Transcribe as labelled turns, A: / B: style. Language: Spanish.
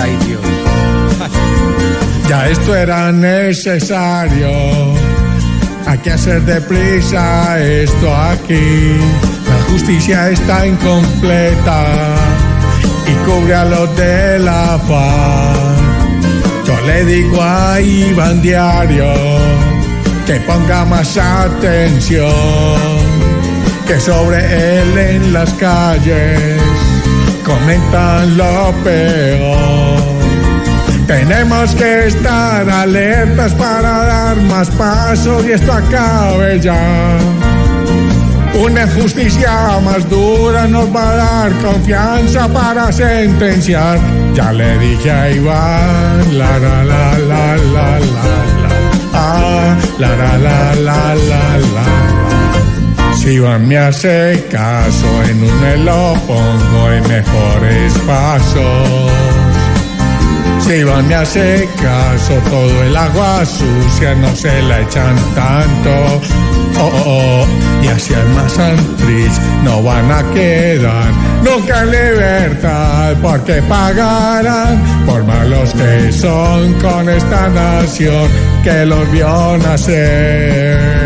A: Ay, Dios.
B: Ya esto era necesario. Hay que hacer deprisa esto aquí. La justicia está incompleta y cubre a los de la paz. Yo le digo a Iván Diario que ponga más atención, que sobre él en las calles comentan lo peor. Tenemos que estar alertas para dar más pasos y esto acabe ya. Una justicia más dura nos va a dar confianza para sentenciar. Ya le dije a Iván, la la la la la la la, ah, la la la la la la. Si Iván me hace caso, en un me mejores pasos. Si Iván me hace caso, todo el agua sucia no se la echan tanto. Oh, oh, oh. Y hacia el Masantrich no van a quedar nunca en libertad, porque pagarán por malos que son con esta nación que los vio nacer.